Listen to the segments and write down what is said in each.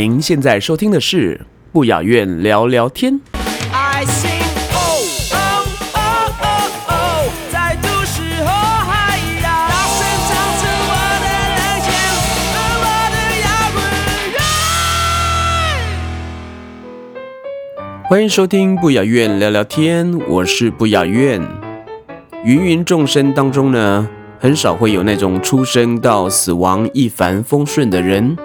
您现在收听的是不雅院聊聊天。爱心哦哦哦哦哦，在都市和海洋，大声唱出我的热情和我的摇滚。欢迎收听不雅院聊聊天，我是不雅院。芸芸众生当中呢，很少会有那种出生到死亡一帆风顺的人。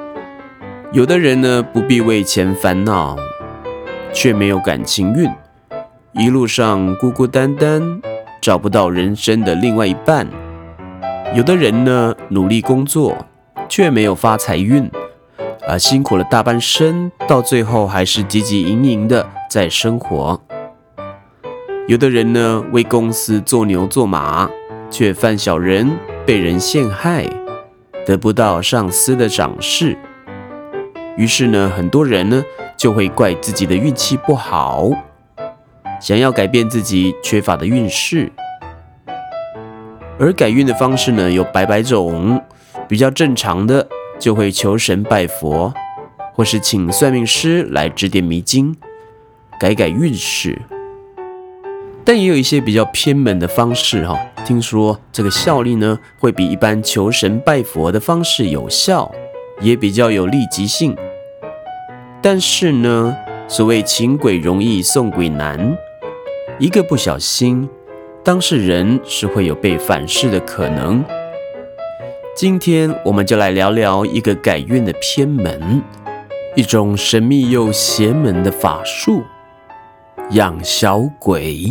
有的人呢，不必为钱烦恼，却没有感情运，一路上孤孤单单，找不到人生的另外一半。有的人呢，努力工作，却没有发财运，啊，辛苦了大半生，到最后还是汲汲营营的在生活。有的人呢，为公司做牛做马，却犯小人，被人陷害，得不到上司的赏识。于是呢，很多人呢就会怪自己的运气不好，想要改变自己缺乏的运势。而改运的方式呢有百百种，比较正常的就会求神拜佛，或是请算命师来指点迷津，改改运势。但也有一些比较偏门的方式哈，听说这个效力呢会比一般求神拜佛的方式有效。也比较有立即性，但是呢，所谓请鬼容易送鬼难，一个不小心，当事人是会有被反噬的可能。今天我们就来聊聊一个改运的偏门，一种神秘又邪门的法术——养小鬼。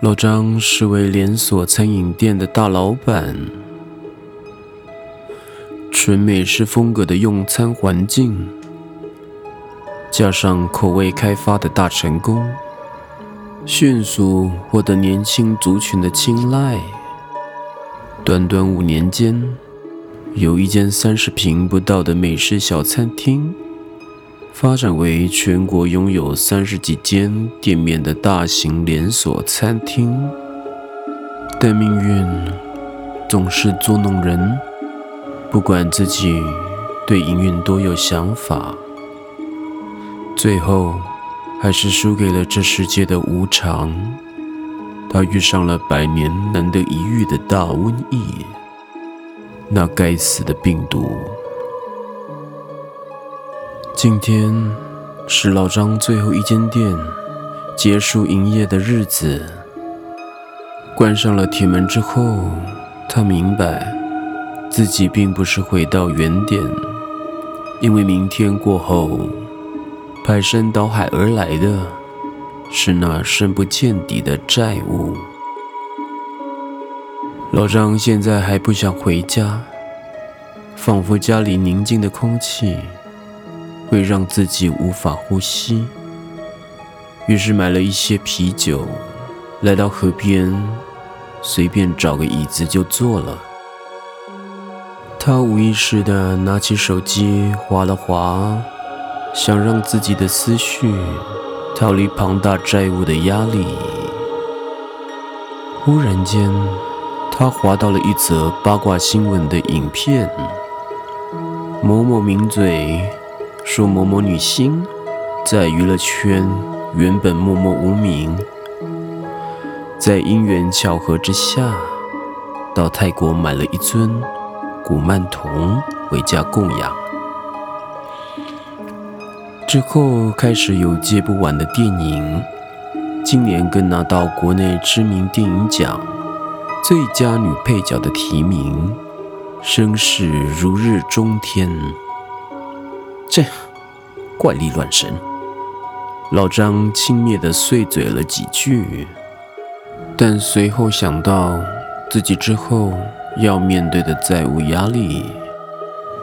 老张是位连锁餐饮店的大老板，纯美式风格的用餐环境，加上口味开发的大成功，迅速获得年轻族群的青睐。短短五年间，有一间三十平不到的美式小餐厅。发展为全国拥有三十几间店面的大型连锁餐厅，但命运总是捉弄人。不管自己对营运多有想法，最后还是输给了这世界的无常。他遇上了百年难得一遇的大瘟疫，那该死的病毒。今天是老张最后一间店结束营业的日子。关上了铁门之后，他明白自己并不是回到原点，因为明天过后，排山倒海而来的是那深不见底的债务。老张现在还不想回家，仿佛家里宁静的空气。会让自己无法呼吸，于是买了一些啤酒，来到河边，随便找个椅子就坐了。他无意识地拿起手机划了划，想让自己的思绪逃离庞大债务的压力。忽然间，他划到了一则八卦新闻的影片，某某名嘴。说某某女星在娱乐圈原本默默无名，在因缘巧合之下，到泰国买了一尊古曼童回家供养，之后开始有接不完的电影，今年更拿到国内知名电影奖最佳女配角的提名，声势如日中天。这怪力乱神。老张轻蔑地碎嘴了几句，但随后想到自己之后要面对的债务压力，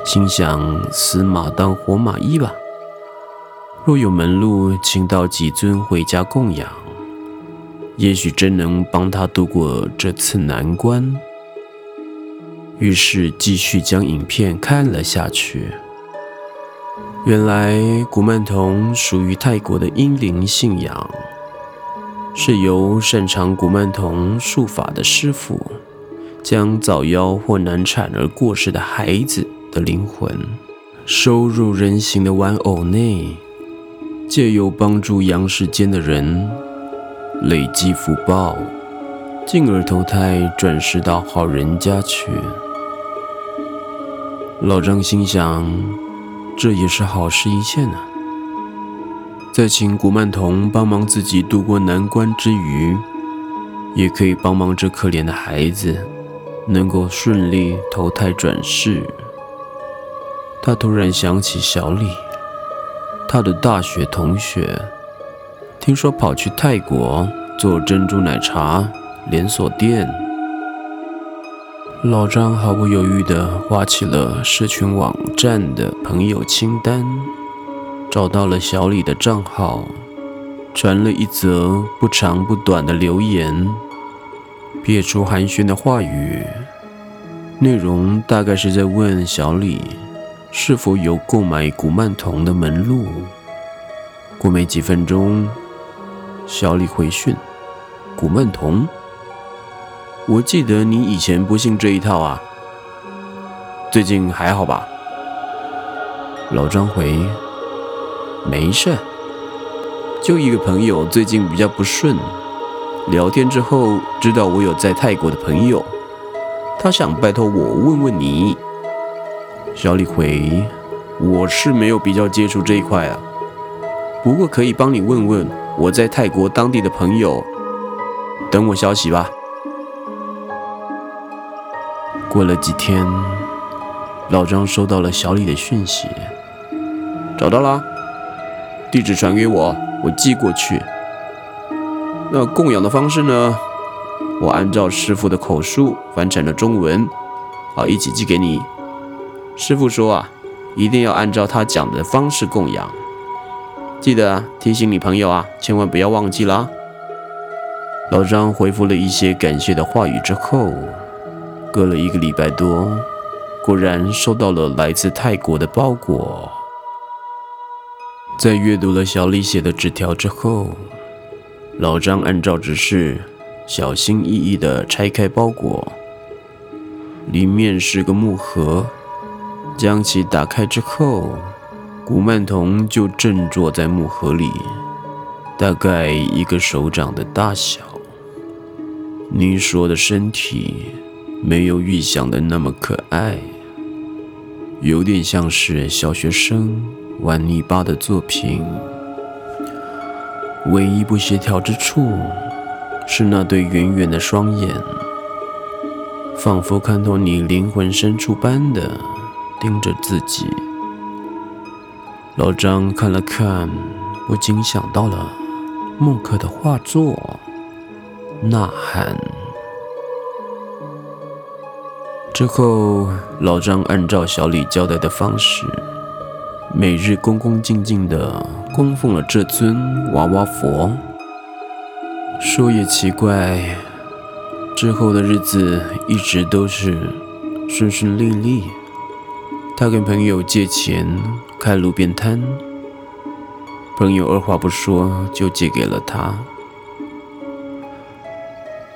心想死马当活马医吧。若有门路，请到几尊回家供养，也许真能帮他度过这次难关。于是继续将影片看了下去。原来古曼童属于泰国的阴灵信仰，是由擅长古曼童术法的师傅，将早夭或难产而过世的孩子的灵魂收入人形的玩偶内，借由帮助阳世间的人累积福报，进而投胎转世到好人家去。老张心想。这也是好事一件呢。在请古曼童帮忙自己度过难关之余，也可以帮忙这可怜的孩子能够顺利投胎转世。他突然想起小李，他的大学同学，听说跑去泰国做珍珠奶茶连锁店。老张毫不犹豫地挖起了社群网站的朋友清单，找到了小李的账号，传了一则不长不短的留言，撇出寒暄的话语，内容大概是在问小李是否有购买古曼童的门路。过没几分钟，小李回讯：古曼童。我记得你以前不信这一套啊，最近还好吧？老张回：没事，就一个朋友最近比较不顺，聊天之后知道我有在泰国的朋友，他想拜托我问问你。小李回：我是没有比较接触这一块啊，不过可以帮你问问我在泰国当地的朋友，等我消息吧。过了几天，老张收到了小李的讯息，找到了，地址传给我，我寄过去。那供养的方式呢？我按照师傅的口述翻成了中文，好一起寄给你。师傅说啊，一定要按照他讲的方式供养，记得提醒你朋友啊，千万不要忘记了。老张回复了一些感谢的话语之后。隔了一个礼拜多，果然收到了来自泰国的包裹。在阅读了小李写的纸条之后，老张按照指示，小心翼翼地拆开包裹。里面是个木盒，将其打开之后，古曼童就正坐在木盒里，大概一个手掌的大小。你说的身体。没有预想的那么可爱，有点像是小学生玩泥巴的作品。唯一不协调之处是那对圆圆的双眼，仿佛看透你灵魂深处般的盯着自己。老张看了看，不禁想到了孟克的画作《呐喊》。之后，老张按照小李交代的方式，每日恭恭敬敬地供奉了这尊娃娃佛。说也奇怪，之后的日子一直都是顺顺利利。他跟朋友借钱开路边摊，朋友二话不说就借给了他。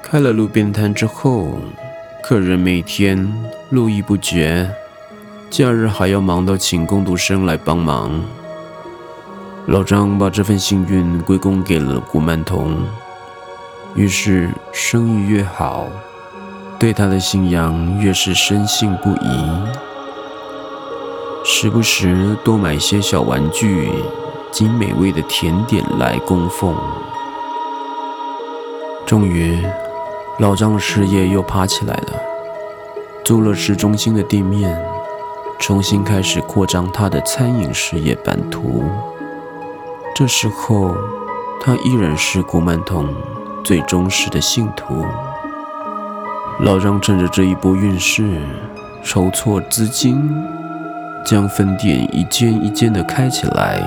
开了路边摊之后。客人每天络绎不绝，假日还要忙到请工读生来帮忙。老张把这份幸运归功给了古曼童，于是生意越好，对他的信仰越是深信不疑，时不时多买些小玩具及美味的甜点来供奉。终于。老张的事业又爬起来了，租了市中心的店面，重新开始扩张他的餐饮事业版图。这时候，他依然是古曼童最忠实的信徒。老张趁着这一波运势，筹措资金，将分店一间一间的开起来。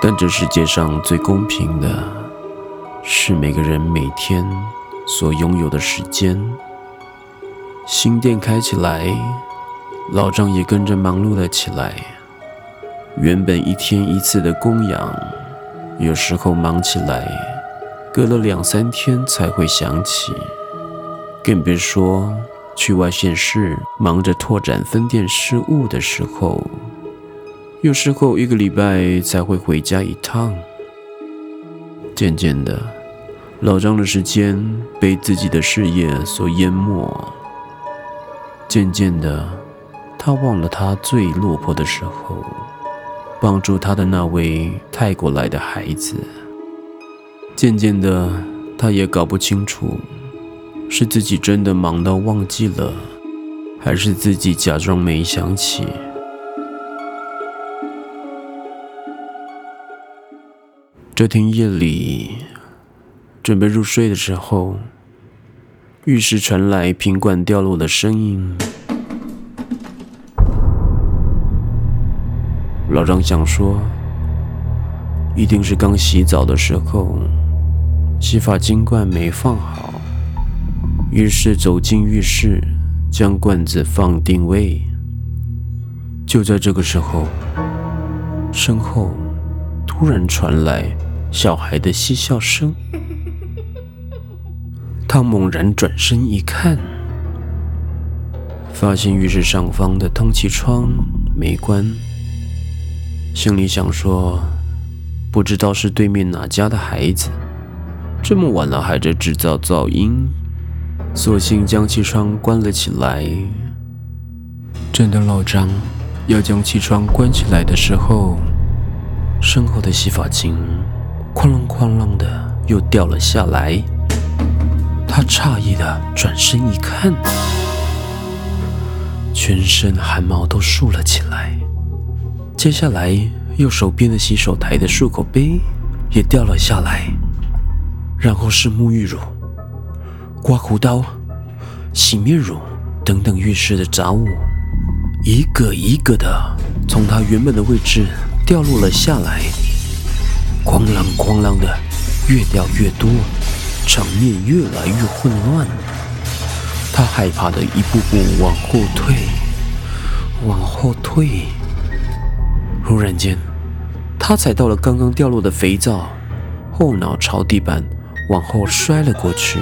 但这世界上最公平的，是每个人每天所拥有的时间。新店开起来，老张也跟着忙碌了起来。原本一天一次的供养，有时候忙起来，隔了两三天才会想起。更别说去外县市忙着拓展分店事务的时候，有时候一个礼拜才会回家一趟。渐渐的，老张的时间被自己的事业所淹没。渐渐的，他忘了他最落魄的时候，帮助他的那位泰国来的孩子。渐渐的，他也搞不清楚，是自己真的忙到忘记了，还是自己假装没想起。这天夜里，准备入睡的时候。浴室传来瓶罐掉落的声音，老张想说，一定是刚洗澡的时候，洗发精罐没放好，于是走进浴室，将罐子放定位。就在这个时候，身后突然传来小孩的嬉笑声。他猛然转身一看，发现浴室上方的通气窗没关，心里想说：“不知道是对面哪家的孩子，这么晚了还在制造噪音。”索性将气窗关了起来。正当老张要将气窗关起来的时候，身后的洗发精哐啷哐啷的又掉了下来。诧异的转身一看，全身汗毛都竖了起来。接下来，右手边的洗手台的漱口杯也掉了下来，然后是沐浴乳、刮胡刀、洗面乳等等浴室的杂物，一个一个的从他原本的位置掉落了下来，哐啷哐啷的，越掉越多。场面越来越混乱，他害怕的一步步往后退，往后退。忽然间，他踩到了刚刚掉落的肥皂，后脑朝地板往后摔了过去。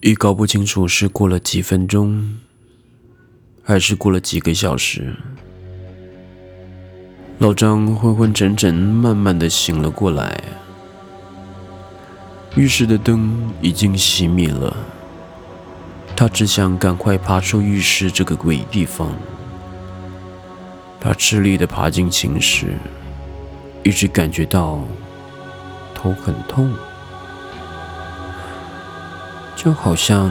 已搞不清楚是过了几分钟，还是过了几个小时。老张昏昏沉沉，慢慢的醒了过来。浴室的灯已经熄灭了，他只想赶快爬出浴室这个鬼地方。他吃力的爬进寝室，一直感觉到头很痛，就好像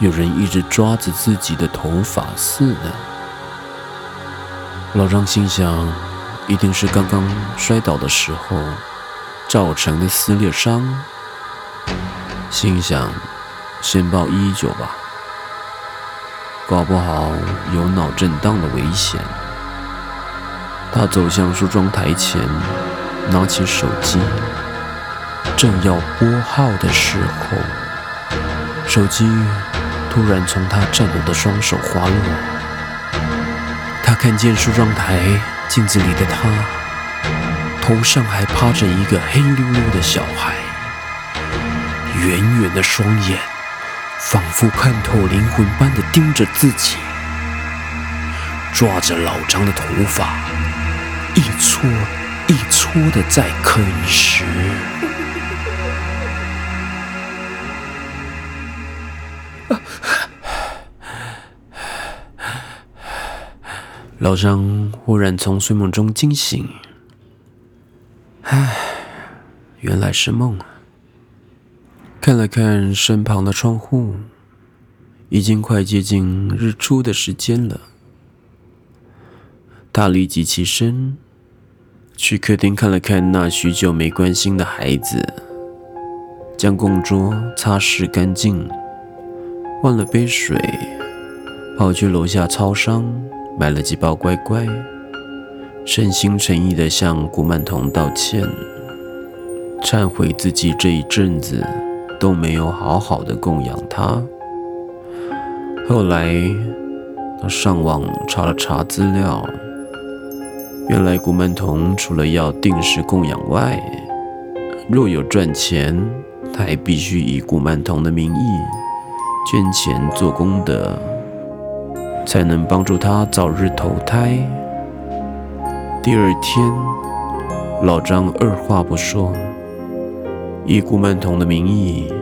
有人一直抓着自己的头发似的。老张心想，一定是刚刚摔倒的时候。造成的撕裂伤，心想先报一一九吧，搞不好有脑震荡的危险。他走向梳妆台前，拿起手机，正要拨号的时候，手机突然从他颤抖的双手滑落。他看见梳妆台镜子里的他。头上还趴着一个黑溜溜的小孩，圆圆的双眼仿佛看透灵魂般的盯着自己，抓着老张的头发，一撮一撮的在啃食。老张忽然从睡梦中惊醒。唉，原来是梦啊！看了看身旁的窗户，已经快接近日出的时间了。他立即起身，去客厅看了看那许久没关心的孩子，将供桌擦拭干净，换了杯水，跑去楼下超商买了几包乖乖，诚心诚意地向古曼童道歉，忏悔自己这一阵子都没有好好的供养他。后来，他上网查了查资料，原来古曼童除了要定时供养外，若有赚钱，他还必须以古曼童的名义捐钱做功德，才能帮助他早日投胎。第二天，老张二话不说，以古曼童的名义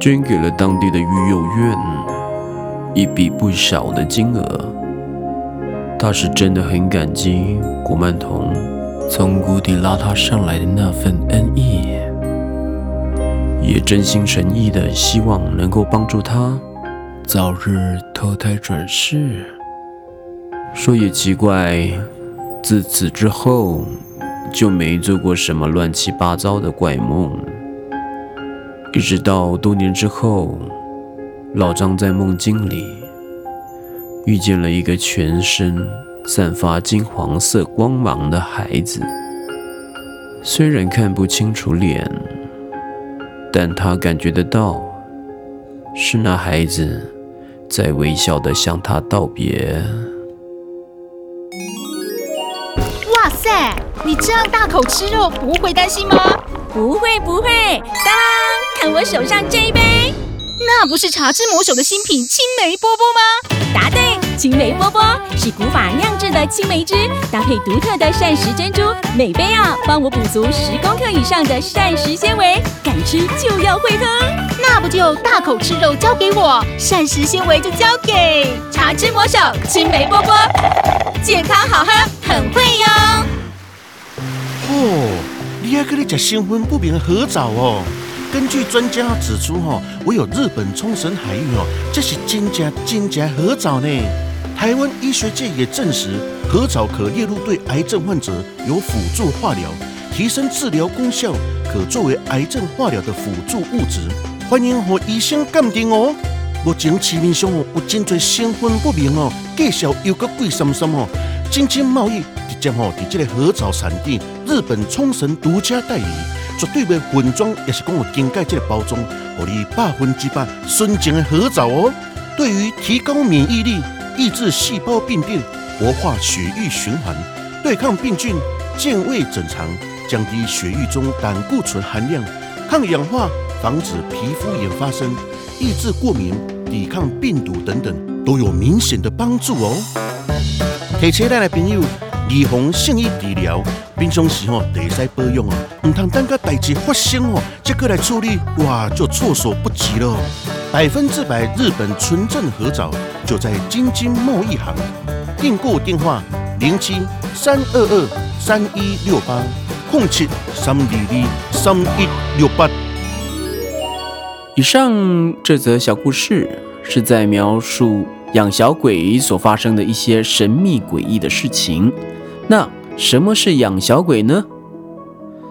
捐给了当地的育幼院。一笔不小的金额，他是真的很感激古曼童从谷底拉他上来的那份恩义，也真心诚意的希望能够帮助他早日投胎转世。说也奇怪，自此之后就没做过什么乱七八糟的怪梦，一直到多年之后。老张在梦境里遇见了一个全身散发金黄色光芒的孩子，虽然看不清楚脸，但他感觉得到是那孩子在微笑的向他道别。哇塞，你这样大口吃肉不会担心吗？不会不会，当，看我手上这一杯。那不是茶之魔手的新品青梅波波吗？答对，青梅波波是古法酿制的青梅汁，搭配独特的膳食珍珠，每杯啊帮我补足十公克以上的膳食纤维，敢吃就要会喝。那不就大口吃肉交给我，膳食纤维就交给茶之魔手青梅波波，健康好喝很会哟。哦，你还可以吃新婚不平合枣哦。根据专家指出，哈，唯有日本冲绳海域哦，这是真正真正合藻呢。台湾医学界也证实，核藻可列入对癌症患者有辅助化疗，提升治疗功效，可作为癌症化疗的辅助物质。欢迎和医生鉴定哦。目前市面上哦有真多身份不明哦，介绍又个贵什么什么，经济贸易直接吼伫这个核藻产地日本冲绳独家代理。绝对袂混装，也是讲有更改这个包装，互你百分之百纯正的核藻哦。对于提高免疫力、抑制细胞病变、活化血液循环、对抗病菌、健胃整肠、降低血液中胆固醇含量、抗氧化、防止皮肤炎发生、抑制过敏、抵抗病毒等等，都有明显的帮助哦。提车来的朋友。预防胜于治疗，平常时吼得使保养哦，唔通等个代志发生哦，再过来处理，哇，就措手不及了。百分之百日本纯正合枣，就在京津贸易行。订购电话：零七三二二三一六八，空七三二二三一六八。以上这则小故事是在描述养小鬼所发生的一些神秘诡异的事情。那什么是养小鬼呢？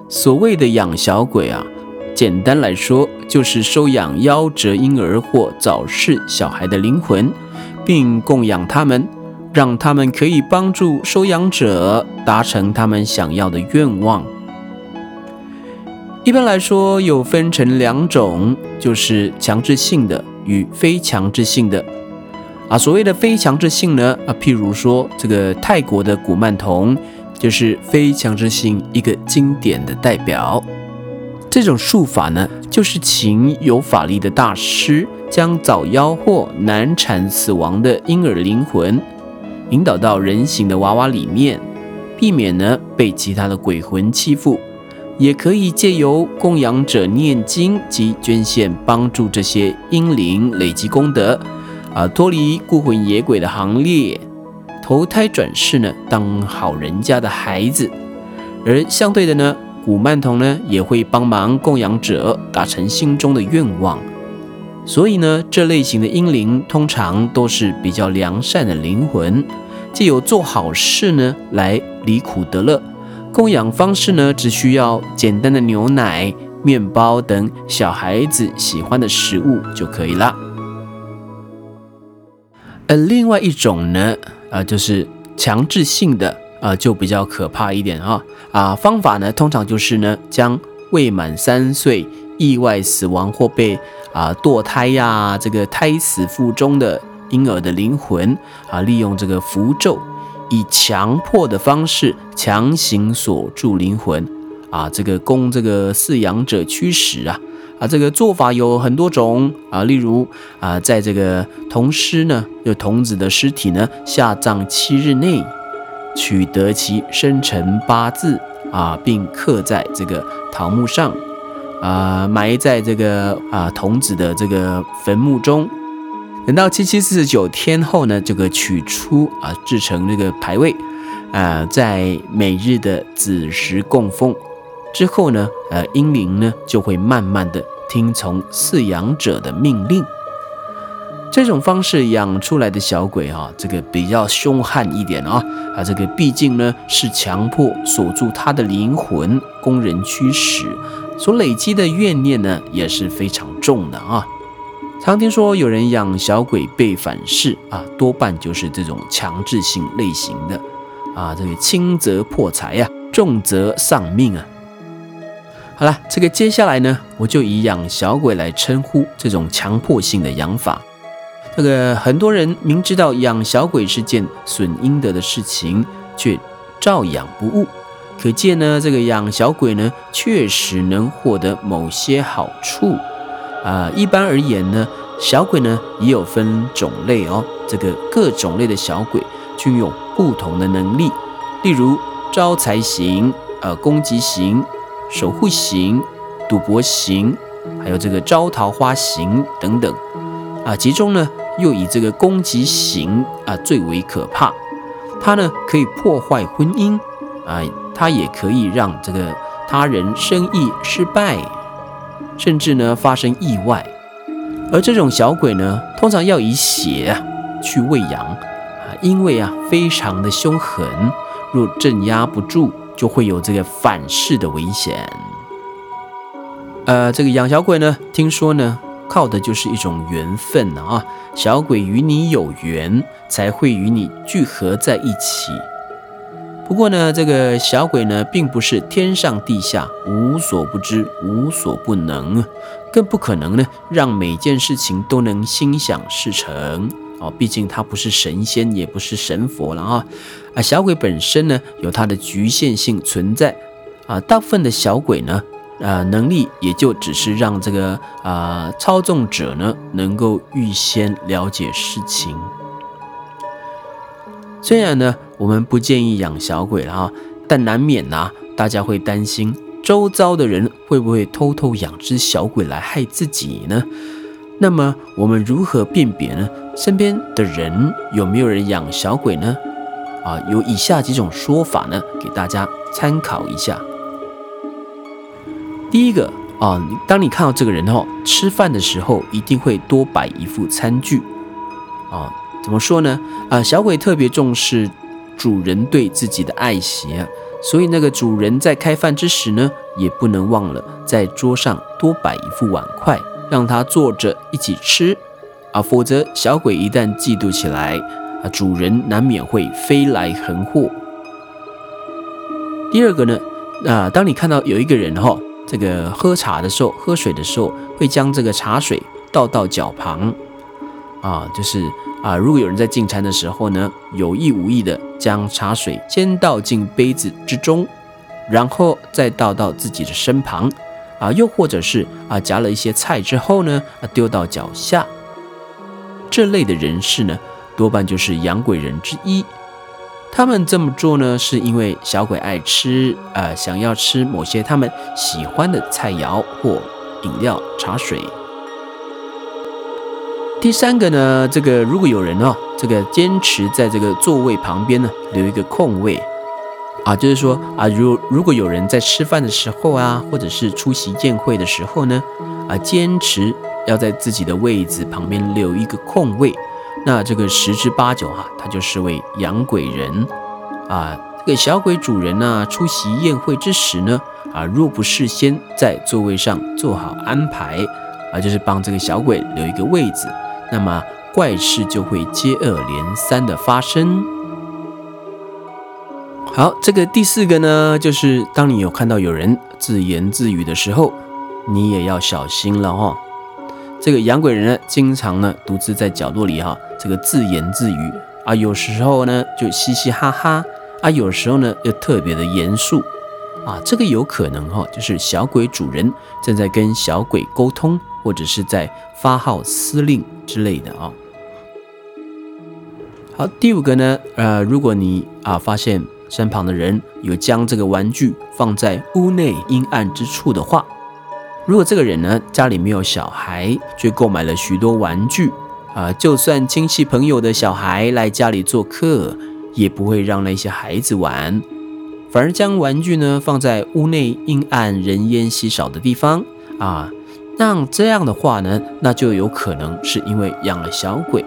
所谓的养小鬼啊，简单来说就是收养夭折婴儿或早逝小孩的灵魂，并供养他们，让他们可以帮助收养者达成他们想要的愿望。一般来说，有分成两种，就是强制性的与非强制性的。啊，所谓的非强制性呢，啊，譬如说这个泰国的古曼童，就是非强制性一个经典的代表。这种术法呢，就是请有法力的大师，将早夭或难产死亡的婴儿灵魂，引导到人形的娃娃里面，避免呢被其他的鬼魂欺负。也可以借由供养者念经及捐献，帮助这些婴灵累积功德。啊，脱离孤魂野鬼的行列，投胎转世呢，当好人家的孩子。而相对的呢，古曼童呢也会帮忙供养者达成心中的愿望。所以呢，这类型的婴灵通常都是比较良善的灵魂，借由做好事呢来离苦得乐。供养方式呢，只需要简单的牛奶、面包等小孩子喜欢的食物就可以了。而另外一种呢，啊，就是强制性的，啊，就比较可怕一点啊。啊，方法呢，通常就是呢，将未满三岁意外死亡或被啊堕胎呀，这个胎死腹中的婴儿的灵魂啊，利用这个符咒，以强迫的方式强行锁住灵魂啊，这个供这个饲养者驱使啊。啊，这个做法有很多种啊，例如啊，在这个童尸呢，就童子的尸体呢，下葬七日内，取得其生辰八字啊，并刻在这个桃木上，啊，埋在这个啊童子的这个坟墓中，等到七七四十九天后呢，这个取出啊，制成那个牌位，啊，在每日的子时供奉。之后呢，呃，婴灵呢就会慢慢的听从饲养者的命令。这种方式养出来的小鬼哈，这个比较凶悍一点啊啊，这个毕竟呢是强迫锁住他的灵魂，供人驱使，所累积的怨念呢也是非常重的啊。常听说有人养小鬼被反噬啊，多半就是这种强制性类型的啊，这个轻则破财呀，重则丧命啊。好了，这个接下来呢，我就以养小鬼来称呼这种强迫性的养法。这个很多人明知道养小鬼是件损阴德的事情，却照养不误，可见呢，这个养小鬼呢，确实能获得某些好处啊。一般而言呢，小鬼呢也有分种类哦，这个各种类的小鬼均有不同的能力，例如招财型、呃攻击型。守护型、赌博型，还有这个招桃花型等等，啊，其中呢又以这个攻击型啊最为可怕。它呢可以破坏婚姻，啊，它也可以让这个他人生意失败，甚至呢发生意外。而这种小鬼呢，通常要以血啊去喂养，啊，因为啊非常的凶狠，若镇压不住。就会有这个反噬的危险。呃，这个养小鬼呢，听说呢，靠的就是一种缘分啊。小鬼与你有缘，才会与你聚合在一起。不过呢，这个小鬼呢，并不是天上地下无所不知、无所不能，更不可能呢，让每件事情都能心想事成。哦，毕竟他不是神仙，也不是神佛了啊！啊，小鬼本身呢有它的局限性存在啊。大部分的小鬼呢，啊，能力也就只是让这个啊操纵者呢能够预先了解事情。虽然呢，我们不建议养小鬼了啊，但难免呐，大家会担心周遭的人会不会偷偷养只小鬼来害自己呢？那么我们如何辨别呢？身边的人有没有人养小鬼呢？啊，有以下几种说法呢，给大家参考一下。第一个啊，当你看到这个人哦，吃饭的时候一定会多摆一副餐具啊。怎么说呢？啊，小鬼特别重视主人对自己的爱惜啊，所以那个主人在开饭之时呢，也不能忘了在桌上多摆一副碗筷。让他坐着一起吃啊，否则小鬼一旦嫉妒起来啊，主人难免会飞来横祸。第二个呢，啊，当你看到有一个人哈，这个喝茶的时候、喝水的时候，会将这个茶水倒到脚旁啊，就是啊，如果有人在进餐的时候呢，有意无意的将茶水先倒进杯子之中，然后再倒到自己的身旁。啊，又或者是啊，夹了一些菜之后呢，啊，丢到脚下，这类的人士呢，多半就是养鬼人之一。他们这么做呢，是因为小鬼爱吃，呃，想要吃某些他们喜欢的菜肴或饮料、茶水。第三个呢，这个如果有人哦，这个坚持在这个座位旁边呢，留一个空位。啊，就是说啊，如如果有人在吃饭的时候啊，或者是出席宴会的时候呢，啊，坚持要在自己的位置旁边留一个空位，那这个十之八九哈、他就是位养鬼人啊。这个小鬼主人呢、出席宴会之时呢，啊，若不事先在座位上做好安排，啊，就是帮这个小鬼留一个位子，那么怪事就会接二连三的发生。好，这个第四个呢，就是当你有看到有人自言自语的时候，你也要小心了哈、这个养鬼人呢，经常呢独自在角落里哈、这个自言自语。啊，有时候呢就嘻嘻哈哈。啊，有时候呢又特别的严肃。啊，这个有可能哈、就是小鬼主人正在跟小鬼沟通，或者是在发号司令之类的啊。好，第五个呢，呃，如果你啊发现身旁的人有将这个玩具放在屋内阴暗之处的话，如果这个人呢家里没有小孩，却购买了许多玩具啊，就算亲戚朋友的小孩来家里做客，也不会让那些孩子玩，反而将玩具呢放在屋内阴暗、人烟稀少的地方啊。那这样的话呢，那就有可能是因为养了小鬼，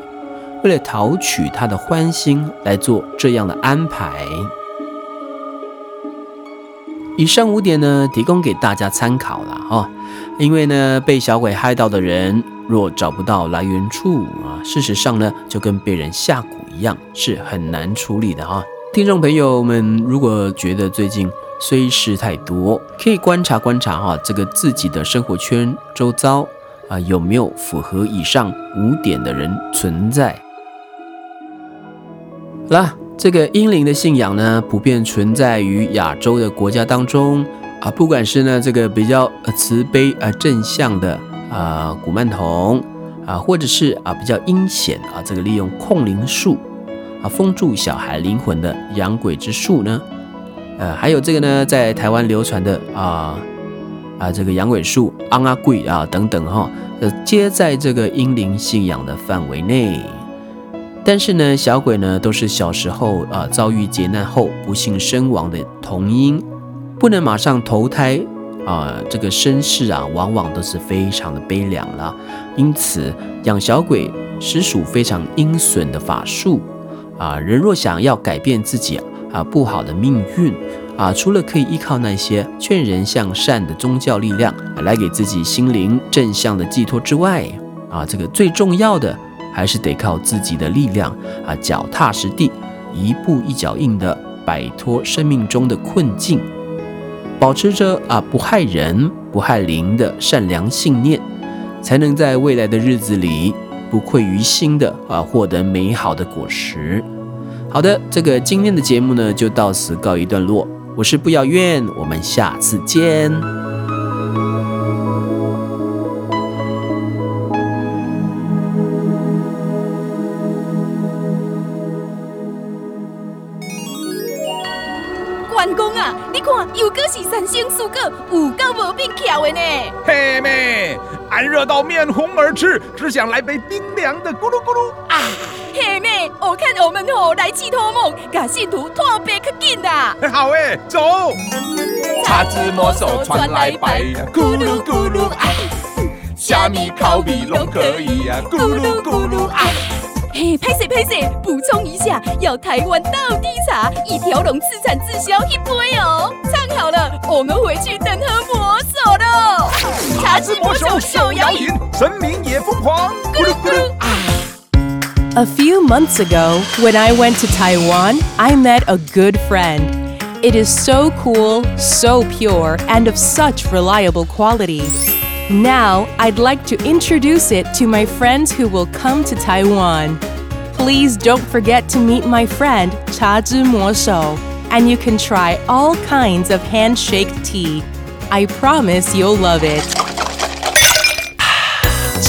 为了讨取他的欢心来做这样的安排。以上五点呢，提供给大家参考了哈、因为呢，被小鬼害到的人，若找不到来源处啊，事实上呢，就跟被人下蛊一样，是很难处理的哈、听众朋友们，如果觉得最近虽事太多，可以观察观察哈、这个自己的生活圈周遭啊，有没有符合以上五点的人存在。好啦，这个阴灵的信仰呢，普遍存在于亚洲的国家当中啊，不管是呢这个比较慈悲啊、正向的啊古曼童啊，或者是啊比较阴险啊这个利用控灵术啊封住小孩灵魂的养鬼之术呢，呃，还有这个呢在台湾流传的啊啊这个养鬼术、昂阿贵啊等等哈、呃，皆在这个阴灵信仰的范围内。但是呢，小鬼呢都是小时候啊、遭遇劫难后不幸身亡的童婴，不能马上投胎啊、这个身世啊往往都是非常的悲凉了。因此，养小鬼实属非常阴损的法术啊。人若想要改变自己啊不好的命运啊，除了可以依靠那些劝人向善的宗教力量、来给自己心灵正向的寄托之外啊，这个最重要的。还是得靠自己的力量啊，脚踏实地，一步一脚印的摆脱生命中的困境，保持着啊不害人、不害灵的善良信念，才能在未来的日子里不愧于心的啊获得美好的果实。好的，这个今天的节目呢就到此告一段落，我是不遥远，我们下次见。素果，有够无变巧的呢。嘿妹，俺热到面红耳赤，只想来杯冰凉的咕噜咕噜。啊，嘿妹，我看我们吼来去托梦，把信徒拖白较紧啦。好诶，走。叉子魔手传来白呀，咕噜咕噜哎，虾米烤米拢可以呀，咕噜咕噜哎。嘿，拍谁拍谁，补充一下，要台湾道地茶，一条龙自产自销一杯哦。唱好了，我们回去等喝魔手喽。茶之魔手手摇饮，神明也疯狂，咕噜咕噜啊。A few months ago, when I went to Taiwan, I met a good friend. It is so cool, so pure, and of such reliable quality. Now, I'd like to introduce it to my friends who will come to Taiwan. Please don't forget to meet my friend Cha Zhi Mo Shou, and you can try all kinds of handshake tea. I promise you'll love it.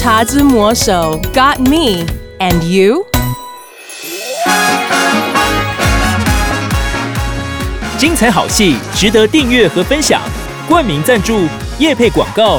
Cha Zhi Mo Shou got me, and you? 精彩好戏值得订阅和分享，冠名赞助、业配广告、